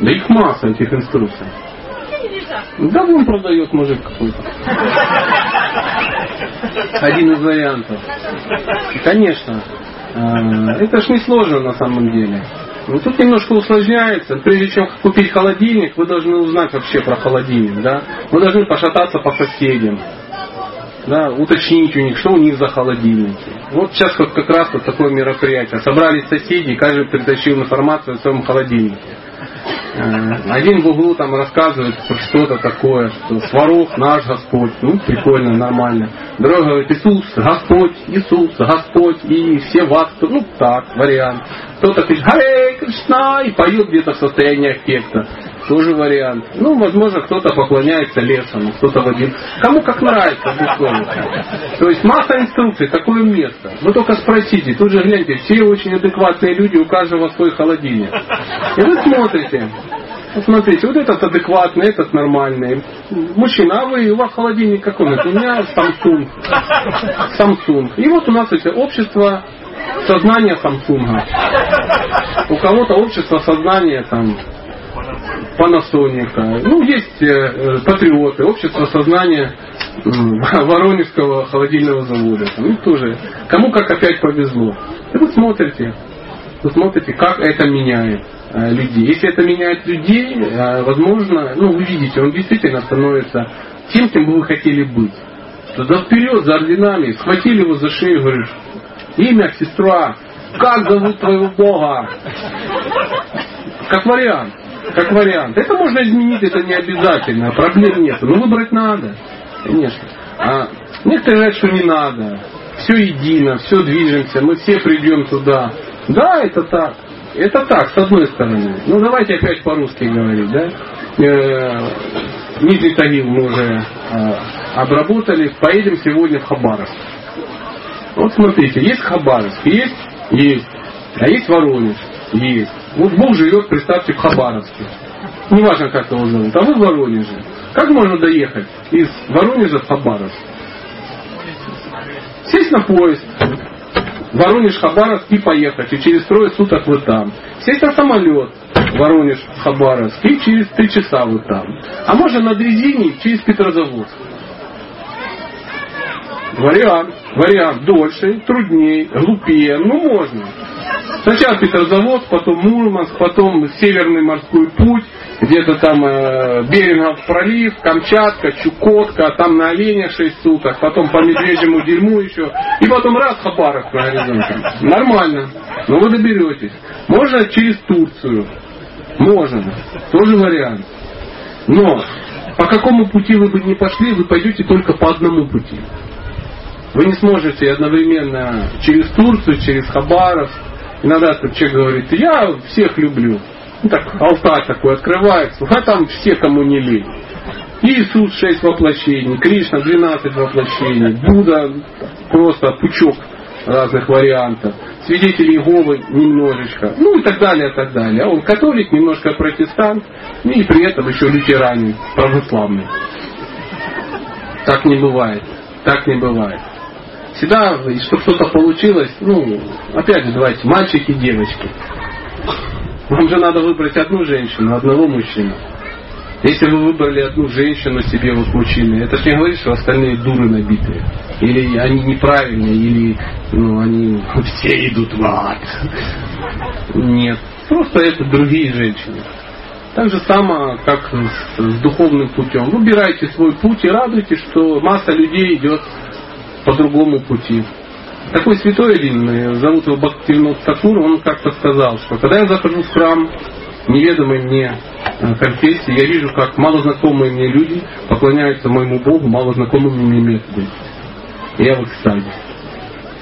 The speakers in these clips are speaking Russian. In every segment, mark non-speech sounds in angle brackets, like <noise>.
Да их масса этих инструкций. Да вон продает мужик какой-то. Один из вариантов. Конечно. А, это ж не сложно на самом деле. Ну, тут немножко усложняется. Прежде чем купить холодильник, вы должны узнать вообще про холодильник. Да? Вы должны пошататься по соседям. Да, уточнить у них, что у них за холодильники. Вот сейчас вот как раз вот такое мероприятие. Собрались соседи, каждый притащил информацию о своем холодильнике. Э, один в углу там рассказывает что-то такое, что Сварог наш Господь. Ну, прикольно, нормально. Другой говорит, Иисус, Господь, Иисус, Господь, и все вас, ну так, вариант. Кто-то кричит, Харе Кришна, и поет где-то в состоянии аффекта. Тоже вариант. Ну, возможно, кто-то поклоняется лесам, кто-то в один. Кому как нравится, безусловно. То есть масса инструкций, такое место. Вы только спросите, тут же гляньте, все очень адекватные люди, у каждого свой холодильник. И вы смотрите, смотрите, вот этот адекватный, этот нормальный. Мужчина, а вы, у вас холодильник какой? У меня Samsung. Samsung. И вот у нас это общество сознания Самсунга. У кого-то общество сознания там Панасоника. Ну, есть э, э, патриоты, общество сознания <laughs> Воронежского холодильного завода. Ну, тоже. Кому как опять повезло. И вы смотрите, вы смотрите, как это меняет э, людей. Если это меняет людей, возможно, ну, вы видите, он действительно становится тем, кем бы вы хотели быть. Туда вперед, за орденами, схватили его за шею, говоришь, имя, сестра, как зовут твоего Бога? Как вариант. Как вариант. Это можно изменить, это не обязательно. Проблем нет. Но выбрать надо. Конечно. А некоторые говорят, что не надо. Все едино, все движемся, мы все придем туда. Да, это так. Это так, с одной стороны. Ну давайте опять по-русски говорить, да? Э, Нижний Тагил мы уже э, обработали. Поедем сегодня в Хабаровск. Вот смотрите, есть Хабаровск, есть, есть. А есть Воронеж, есть. Вот Бог живет, представьте, в Хабаровске. Неважно, как его зовут. А вы в Воронеже. Как можно доехать из Воронежа в Хабаровск? Сесть на поезд, Воронеж, Хабаровск и поехать. И через трое суток вы там. Сесть на самолет, Воронеж, Хабаровск, и через три часа вы там. А можно на дрезине через Петрозаводск. Вариант. Вариант дольше, труднее, глупее. Ну, можно. Сначала Петрозаводск, потом Мурманск, потом Северный морской путь, где-то там э, Берингов пролив, Камчатка, Чукотка, там на оленя 6 суток, потом по медвежьему дерьму еще, и потом раз Хабаровск на горизонте. Нормально, но вы доберетесь. Можно через Турцию, можно, тоже вариант. Но по какому пути вы бы не пошли, вы пойдете только по одному пути. Вы не сможете одновременно через Турцию, через Хабаровск. Иногда тут человек говорит, я всех люблю. Ну, так, алтарь такой открывается, а там все, кому не лень. Иисус шесть воплощений, Кришна 12 воплощений, Будда просто пучок разных вариантов, свидетели Иеговы немножечко, ну и так далее, и так далее. А он католик, немножко протестант, ну и при этом еще лютеранин, православный. Так не бывает. Так не бывает всегда, чтобы что-то получилось, ну, опять же, давайте, мальчики девочки. Вам же надо выбрать одну женщину, одного мужчину. Если вы выбрали одну женщину себе, вот мужчины, это же не говорит, что остальные дуры набитые. Или они неправильные, или ну, они все идут в ад. Нет. Просто это другие женщины. Так же само, как с, с духовным путем. Выбирайте свой путь и радуйтесь, что масса людей идет по другому пути. Такой святой один, зовут его Бхактивинод Такур, он как-то сказал, что когда я захожу в храм неведомой мне э, конфессии, я вижу, как малознакомые мне люди поклоняются моему Богу малознакомым мне методом. И я в экстазе.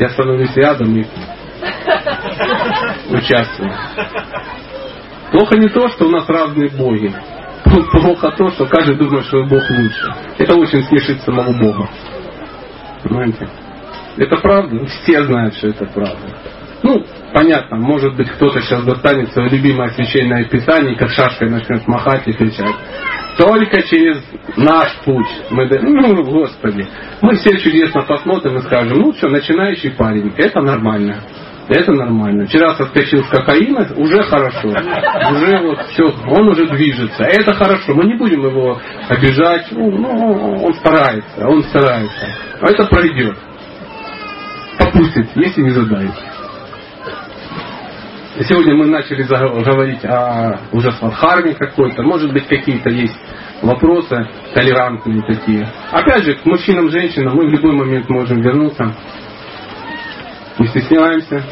Я становлюсь рядом и участвую. Плохо не то, что у нас разные боги. <laughs> Плохо то, что каждый думает, что Бог лучше. Это очень смешит самого Бога. Понимаете? Это правда. Все знают, что это правда. Ну, понятно, может быть, кто-то сейчас достанет свое любимое священное писание, как шашкой начнет махать и кричать. Только через наш путь. Мы, ну, Господи. Мы все чудесно посмотрим и скажем, ну что, начинающий парень, это нормально. Это нормально. Вчера соскочил с кокаина, уже хорошо. Уже вот все, он уже движется. Это хорошо. Мы не будем его обижать. Ну, ну, он старается, он старается. А это пройдет. Попустит, если не задает. Сегодня мы начали говорить о уже свадхарме какой-то. Может быть, какие-то есть вопросы толерантные такие. Опять же, к мужчинам, женщинам мы в любой момент можем вернуться. Не стесняемся.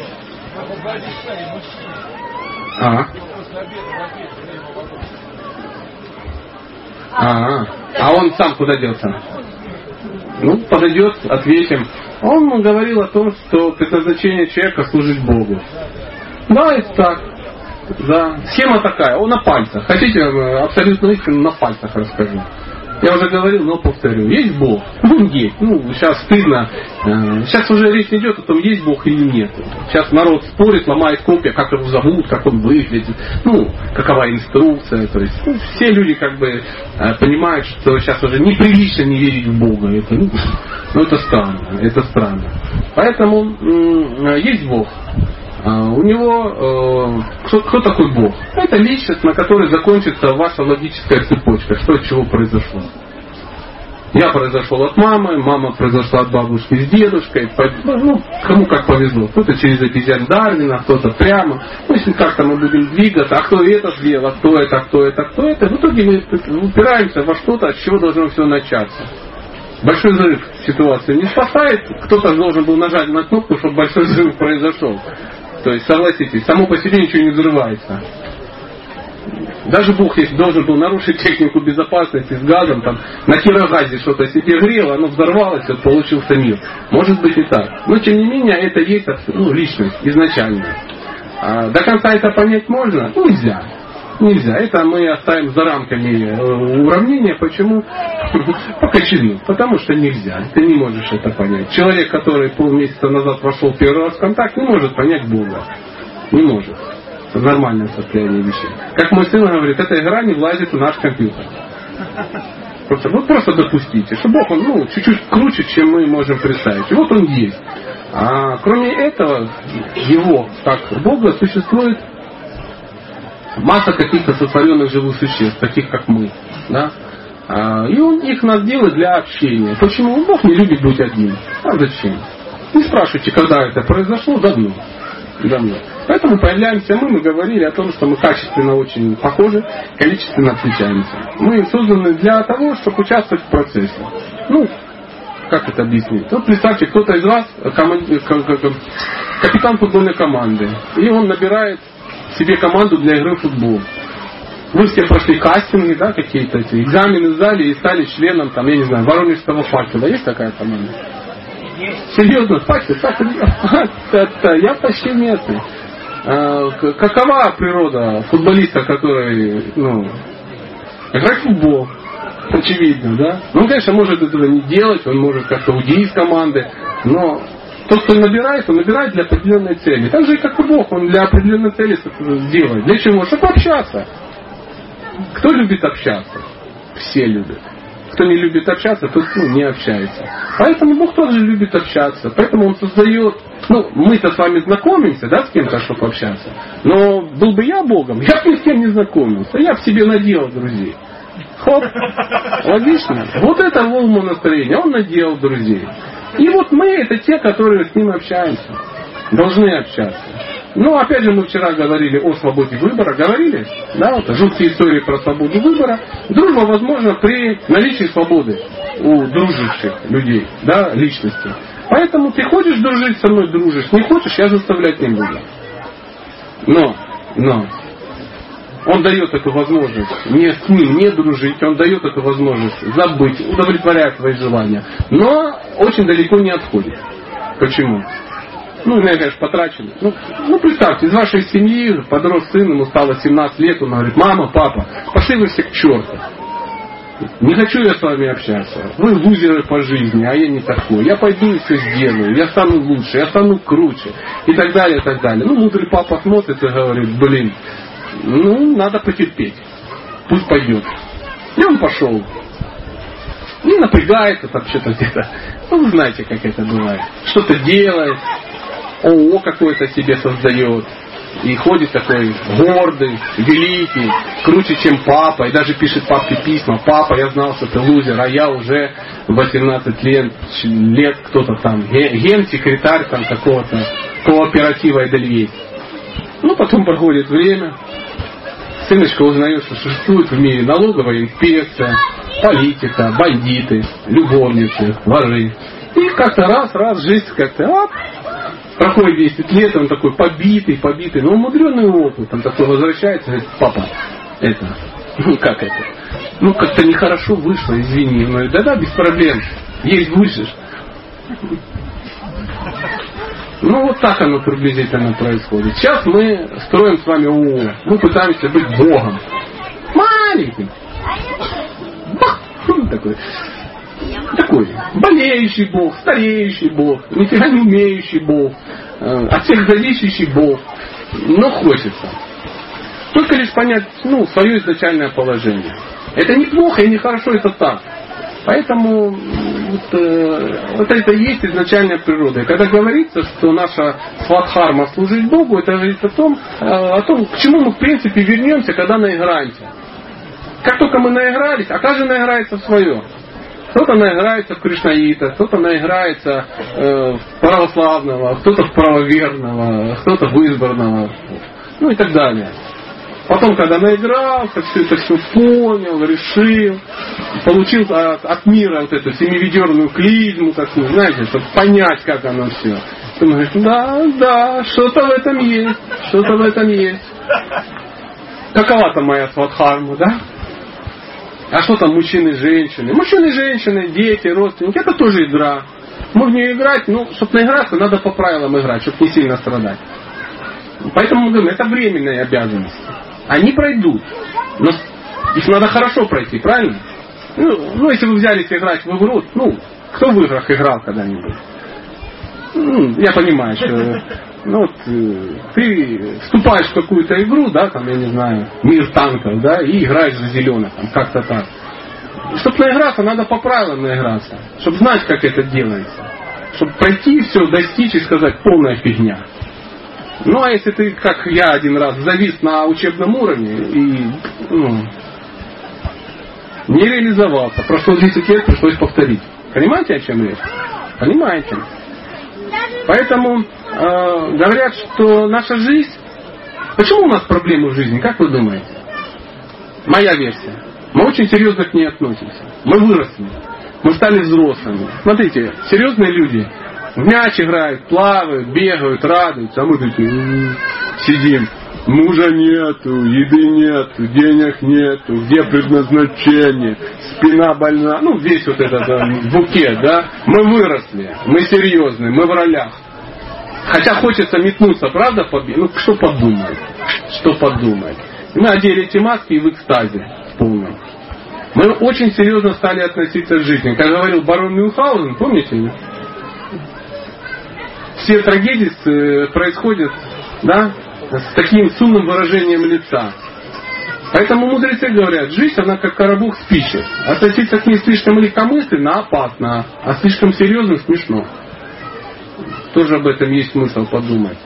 А. А, а он сам куда делся? Ну, подойдет, ответим. Он говорил о том, что предназначение человека служить Богу. Да, это так. Да. Схема такая, он на пальцах. Хотите, э, абсолютно истину на пальцах расскажу. Я уже говорил, но повторю. Есть Бог? Ну, есть. Ну, сейчас стыдно. Э, сейчас уже речь идет о том, есть Бог или нет. Сейчас народ спорит, ломает копья, как его зовут, как он выглядит, ну, какова инструкция. То есть ну, все люди как бы э, понимают, что сейчас уже неприлично не верить в Бога. Это, ну, ну, это странно. Это странно. Поэтому есть Бог. А, у него э, кто, кто такой Бог? Это личность, на которой закончится ваша логическая цепочка, что от чего произошло. Я произошел от мамы, мама произошла от бабушки с дедушкой. Ну, кому как повезло. Кто-то через эпизод Дарвина, кто-то прямо. Ну, если как-то мы будем двигаться, а кто это сделал, а кто это, кто это, кто это. В итоге мы упираемся во что-то, от чего должно все начаться. Большой взрыв ситуацию не спасает. Кто-то должен был нажать на кнопку, чтобы большой взрыв произошел. То есть, согласитесь, само по себе ничего не взрывается. Даже Бог, если должен был нарушить технику безопасности с газом, там, на кирогазе что-то себе грело, оно взорвалось, вот получился мир. Может быть и так. Но тем не менее, это есть ну, личность изначально. А до конца это понять можно? Нельзя. Нельзя. Это мы оставим за рамками э, уравнения. Почему? По кочевину. Потому что нельзя. Ты не можешь это понять. Человек, который полмесяца назад вошел первый раз в контакт, не может понять Бога. Не может. Это нормальное состояние вещей. Как мой сын говорит, эта игра не влазит в наш компьютер. Просто, вот просто допустите, что Бог, он ну, чуть-чуть круче, чем мы можем представить. И вот он есть. А кроме этого, его, как Бога, существует масса каких-то сотворенных живых существ, таких как мы. Да? А, и он их нас делает для общения. Почему? Бог не любит быть один. А зачем? Не спрашивайте, когда это произошло, давно. давно. Поэтому появляемся мы, мы говорили о том, что мы качественно очень похожи, количественно отличаемся. Мы созданы для того, чтобы участвовать в процессе. Ну, как это объяснить? Вот представьте, кто-то из вас капитан футбольной команды, и он набирает себе команду для игры в футбол. Вы все прошли кастинги, да, какие-то эти экзамены сдали и стали членом, там, я не знаю, Воронежского факела. Есть такая команда? Серьезно, факел? Так, я почти местный. А, какова природа футболиста, который, ну, играть в футбол? Очевидно, да? Ну, он, конечно, может этого не делать, он может как-то уйти из команды, но тот, кто набирает, он набирает для определенной цели. Так же как и Бог, он для определенной цели делает. Для чего? Чтобы общаться. Кто любит общаться? Все любят. Кто не любит общаться, тот ну, не общается. Поэтому Бог тоже любит общаться. Поэтому Он создает... Ну, мы-то с вами знакомимся, да, с кем-то, чтобы общаться. Но был бы я Богом, я бы ни с кем не знакомился. Я бы себе наделал друзей. Хоп. Логично? Вот это волну настроения. Он наделал друзей. И вот мы это те, которые с ним общаемся. Должны общаться. Ну, опять же, мы вчера говорили о свободе выбора. Говорили? Да, вот жуткие истории про свободу выбора. Дружба возможна при наличии свободы у дружащих людей, да, личности. Поэтому ты хочешь дружить со мной, дружишь. Не хочешь, я заставлять не буду. Но, но, он дает эту возможность не с ним не дружить, он дает эту возможность забыть, удовлетворять свои желания. Но очень далеко не отходит. Почему? Ну, я, конечно, потрачено. Ну, ну, представьте, из вашей семьи подрос сын, ему стало 17 лет, он говорит, мама, папа, пошли вы все к черту. Не хочу я с вами общаться. Вы лузеры по жизни, а я не такой. Я пойду и все сделаю. Я стану лучше, я стану круче. И так далее, и так далее. Ну, мудрый папа смотрит и говорит, блин, ну, надо потерпеть. Пусть пойдет. И он пошел. И напрягается там что-то где-то. Ну, вы знаете, как это бывает. Что-то делает. ООО какое-то себе создает, и ходит такой гордый, великий, круче, чем папа, и даже пишет папке письма, папа, я знал, что ты лузер, а я уже 18 лет, лет кто-то там, генсекретарь там какого-то кооператива Эдельвейс. Ну, потом проходит время, сыночка узнает, что существует в мире налоговая инспекция, политика, бандиты, любовницы, воры. И как-то раз, раз, жизнь как-то, проходит 10 лет, он такой побитый, побитый, но умудренный опыт, он такой возвращается, говорит, папа, это, ну как это, ну как-то нехорошо вышло, извини, ну да-да, без проблем, есть будешь. Ну вот так оно приблизительно происходит. Сейчас мы строим с вами ООО. Мы пытаемся быть Богом. Маленьким. Такой такой болеющий Бог, стареющий Бог, нифига не умеющий Бог, э, от всех зависящий Бог. Но хочется. Только лишь понять ну, свое изначальное положение. Это неплохо и нехорошо, это так. Поэтому вот, э, вот это и есть изначальная природа. И когда говорится, что наша сватхарма служить Богу, это говорит о том, э, о том, к чему мы в принципе вернемся, когда наиграемся. Как только мы наигрались, а каждый наиграется в свое. Кто-то наиграется в Кришнаита, кто-то наиграется э, в православного, кто-то в правоверного, кто-то в избранного, ну и так далее. Потом, когда наигрался, все это все понял, решил, получил от, от мира вот эту семиведерную клизму такую, знаете, чтобы понять, как оно все. Он говорит, да, да, что-то в этом есть, что-то в этом есть. Какова-то моя сватхарма, да? А что там мужчины и женщины? Мужчины и женщины, дети, родственники, это тоже игра. Мы в играть, ну, чтобы наиграться, надо по правилам играть, чтобы не сильно страдать. Поэтому мы говорим, это временные обязанности. Они пройдут. Но их надо хорошо пройти, правильно? Ну, ну если вы взялись играть в игру, ну, кто в играх играл когда-нибудь? Ну, я понимаю, что ну, вот, э, ты вступаешь в какую-то игру, да, там, я не знаю, мир танков, да, и играешь за зеленых, там, как-то так. Чтобы наиграться, надо по правилам наиграться, чтобы знать, как это делается. Чтобы пройти все, достичь и сказать полная фигня. Ну а если ты, как я один раз, завис на учебном уровне и ну, не реализовался, прошло 10 лет, пришлось повторить. Понимаете, о чем речь? Понимаете? Поэтому э, говорят, что наша жизнь... Почему у нас проблемы в жизни, как вы думаете? Моя версия. Мы очень серьезно к ней относимся. Мы выросли. Мы стали взрослыми. Смотрите, серьезные люди в мяч играют, плавают, бегают, радуются, а мы такие сидим. Мужа нету, еды нету, денег нету, где предназначение, спина больна, ну весь вот этот да, букет, да. Мы выросли, мы серьезные, мы в ролях. Хотя хочется метнуться, правда, побед? Ну, что подумает? Что подумает? мы одели эти маски и в экстазе полном. Мы очень серьезно стали относиться к жизни. Как говорил барон Мюнхгаузен, помните? Все трагедии э, происходят да, с таким сумным выражением лица. Поэтому мудрецы говорят, жизнь она как коробок спичек. Относиться к ней слишком легкомысленно опасно, а слишком серьезно смешно. Тоже об этом есть смысл подумать.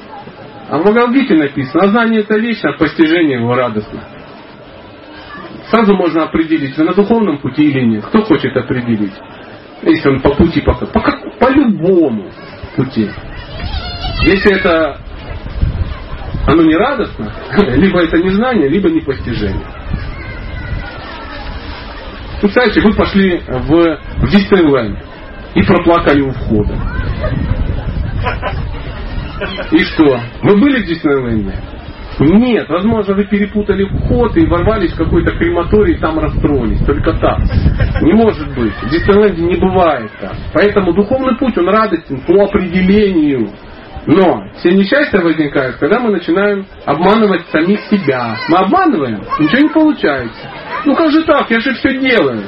А в Бхагавдгите написано, а знание это вечно, а постижение его радостно. Сразу можно определить, вы на духовном пути или нет. Кто хочет определить? Если он по пути, по, по, по любому пути. Если это оно не радостно, <laughs> либо это незнание, либо непостижение. Представьте, вы пошли в, в Диснейленд и проплакали у входа. И что? Вы были в Диснейленде? Нет, возможно, вы перепутали вход и ворвались в какой-то крематорий и там расстроились. Только так. Не может быть. В Диснейленде не бывает так. Поэтому духовный путь, он радостен по определению. Но все несчастья возникают, когда мы начинаем обманывать самих себя. Мы обманываем, ничего не получается. Ну как же так, я же все делаю.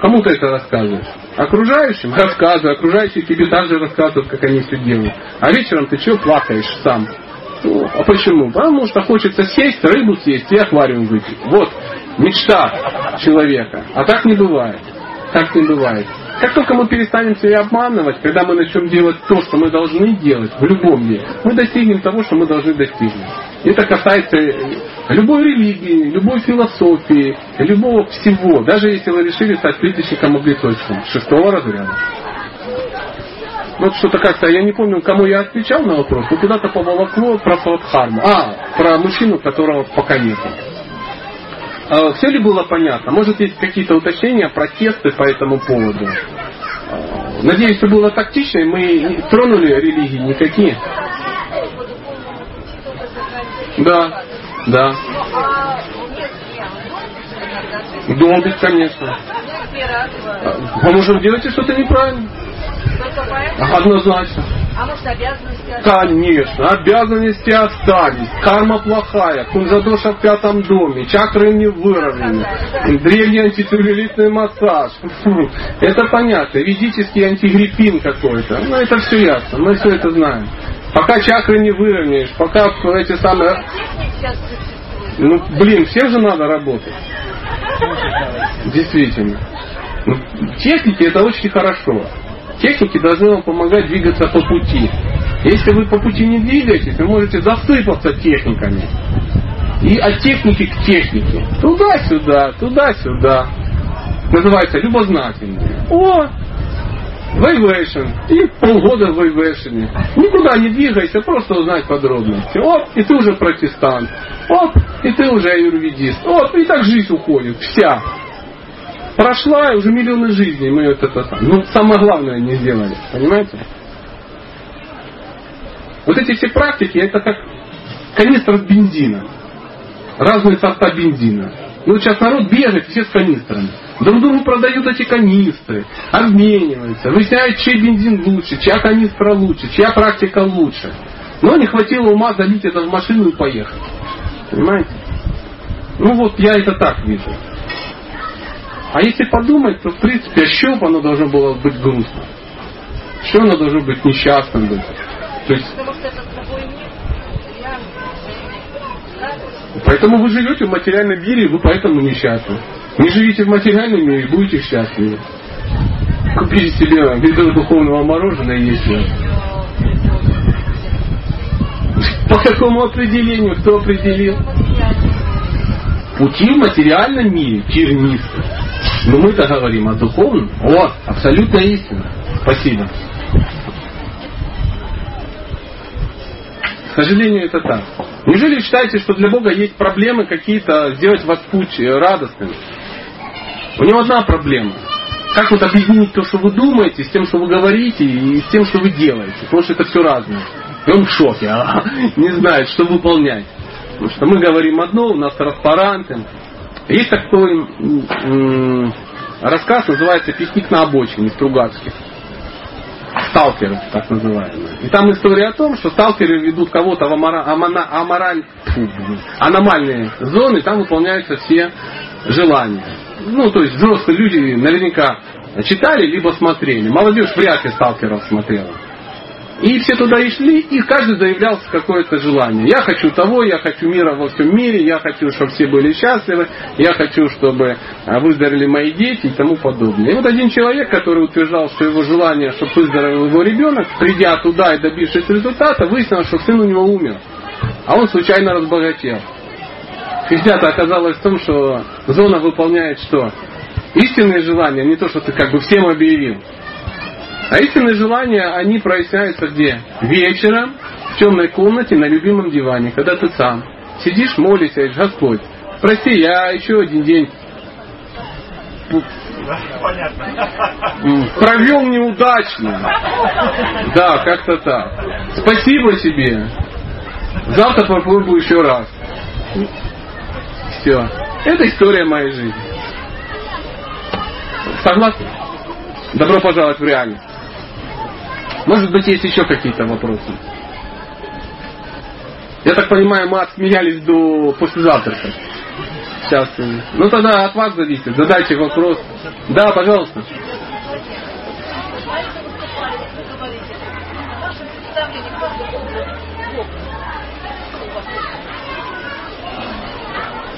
Кому ты это рассказываешь? Окружающим рассказываю, окружающие тебе также рассказывают, как они все делают. А вечером ты чего плакаешь сам? Ну, а почему? Потому что хочется сесть, рыбу съесть и аквариум выпить. Вот мечта человека. А так не бывает. Так не бывает. Как только мы перестанем себя обманывать, когда мы начнем делать то, что мы должны делать в любом деле, мы достигнем того, что мы должны достигнуть. Это касается любой религии, любой философии, любого всего, даже если вы решили стать плиточником облицовщиком шестого разряда. Вот что-то как-то, я не помню, кому я отвечал на вопрос, но куда-то поволокло про Садхарму. А, про мужчину, которого пока нет. А, все ли было понятно? Может, есть какие-то уточнения, протесты по этому поводу? А, надеюсь, что было тактично, и мы тронули религии никакие. Да, да. Долбить, конечно. А может, делаете что-то неправильно? Однозначно. А может обязанности Конечно, обязанности остались. Карма плохая, кунжадоша в пятом доме, чакры не выровнены, древний антицеллюлитный массаж. Это понятно, ведический антигриппин какой-то. Ну это все ясно, мы все это знаем. Пока чакры не выровняешь, пока эти самые... Ну, блин, всем же надо работать. Действительно. Ну, техники это очень хорошо. Техники должны вам помогать двигаться по пути. Если вы по пути не двигаетесь, вы можете засыпаться техниками. И от техники к технике. Туда-сюда, туда-сюда. Называется любознательный. О, Вайвейшн. И полгода в вайвейшене. Никуда не двигайся, просто узнать подробности. Оп, и ты уже протестант. Оп, и ты уже аюрведист. Оп, и так жизнь уходит. Вся прошла, и уже миллионы жизней мы это, это ну, самое главное не сделали. Понимаете? Вот эти все практики, это как канистра бензина. Разные сорта бензина. Ну, сейчас народ бегает все с канистрами. Друг другу продают эти канистры, обмениваются, выясняют, чей бензин лучше, чья канистра лучше, чья практика лучше. Но не хватило ума залить это в машину и поехать. Понимаете? Ну вот я это так вижу. А если подумать, то в принципе, а что оно должно было быть грустно? Что оно должно быть несчастным быть? То есть, Поэтому вы живете в материальном мире, и вы поэтому несчастны. Не живите в материальном мире, будете счастливы. Купите себе ведро духовного мороженого и есть По какому определению? Кто определил? Пути в материальном мире тернисты. Но мы-то говорим о духовном. О, абсолютно истина. Спасибо. К сожалению, это так. Неужели считаете, что для Бога есть проблемы какие-то сделать вас путь радостным? У него одна проблема. Как вот объединить то, что вы думаете, с тем, что вы говорите, и с тем, что вы делаете? Потому что это все разное. И он в шоке, <laughs> а не знает, что выполнять. Потому что мы говорим одно, у нас транспаранты. Есть такой рассказ, называется «Пикник на обочине» Стругацких. Сталкеры, так называемые. И там история о том, что сталкеры ведут кого-то в амора, амана, амораль, фу, аномальные зоны, там выполняются все желания. Ну, то есть взрослые люди наверняка читали, либо смотрели. Молодежь вряд ли сталкеров смотрела. И все туда и шли, и каждый заявлял какое-то желание. Я хочу того, я хочу мира во всем мире, я хочу, чтобы все были счастливы, я хочу, чтобы а, выздоровели мои дети и тому подобное. И вот один человек, который утверждал, что его желание, чтобы выздоровел его ребенок, придя туда и добившись результата, выяснилось, что сын у него умер. А он случайно разбогател. Физята оказалось в том, что зона выполняет что? Истинные желания, не то, что ты как бы всем объявил. А истинные желания, они проясняются где? Вечером, в темной комнате, на любимом диване, когда ты сам. Сидишь, молишься, говоришь, Господь, прости, я еще один день провел неудачно. Да, как-то так. Спасибо тебе. Завтра попробую еще раз. Все. Это история моей жизни. Согласны? Добро пожаловать в реальность. Может быть, есть еще какие-то вопросы? Я так понимаю, мы отсмеялись до послезавтрака. Сейчас. Ну тогда от вас зависит. Задайте вопрос. Да, пожалуйста.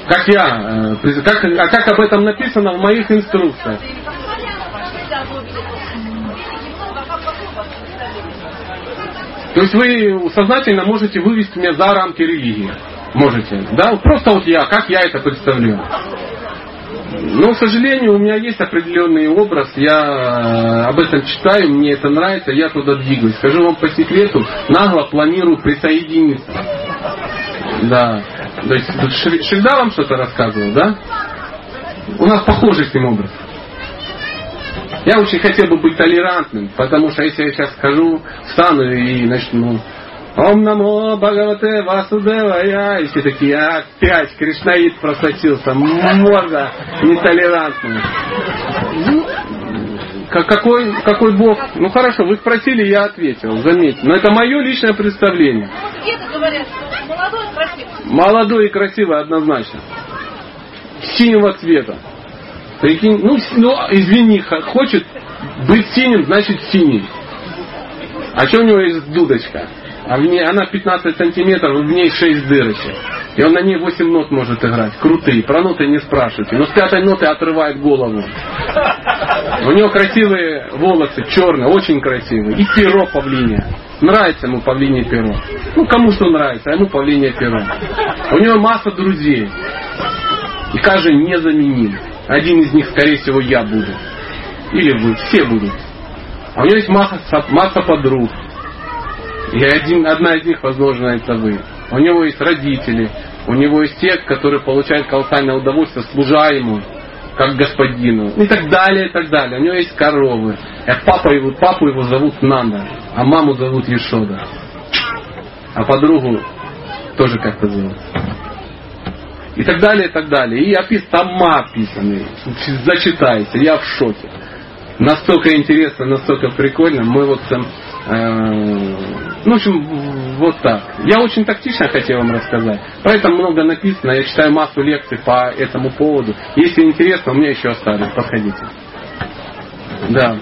Как я, э, как, а как об этом написано в моих инструкциях? То есть вы сознательно можете вывести меня за рамки религии. Можете. Да? Просто вот я, как я это представляю. Но, к сожалению, у меня есть определенный образ, я э, об этом читаю, мне это нравится, я туда двигаюсь. Скажу вам по секрету, нагло планирую присоединиться. Да. То есть Шельда вам что-то рассказывал, да? У нас похожий с ним образ. Я очень хотел бы быть толерантным, потому что если я сейчас скажу, встану и начну Ом намо Бхагавате Васудевая. И все такие, опять Кришнаид просочился. Морда нетолерантная. Ну, какой, какой Бог? Ну хорошо, вы спросили, я ответил, заметьте. Но это мое личное представление. Молодой и красивый однозначно. Синего цвета. Прикинь, ну, ну, извини, хочет быть синим, значит синий. А что у него есть дудочка? а в ней, она 15 сантиметров, в ней 6 дырочек. И он на ней 8 нот может играть. Крутые. Про ноты не спрашивайте. Но с пятой ноты отрывает голову. У него красивые волосы, черные, очень красивые. И перо павлиния. Нравится ему павлине перо. Ну, кому что нравится, а ему павлине перо. У него масса друзей. И каждый незаменим. Один из них, скорее всего, я буду. Или вы. Все будут. А у него есть масса, масса подруг. И один, одна из них, возможно, это вы. У него есть родители, у него есть те, которые получают колоссальное удовольствие, служа ему, как господину. И так далее, и так далее. У него есть коровы. А папа его, папу его зовут Нанда, а маму зовут Ешода. А подругу тоже как-то зовут. И так далее, и так далее. И опис сама описаны. Зачитайте, я в шоке. Настолько интересно, настолько прикольно. Мы вот там э, ну, в общем, вот так. Я очень тактично хотел вам рассказать. Поэтому много написано. Я читаю массу лекций по этому поводу. Если интересно, у меня еще остались. Подходите. Да.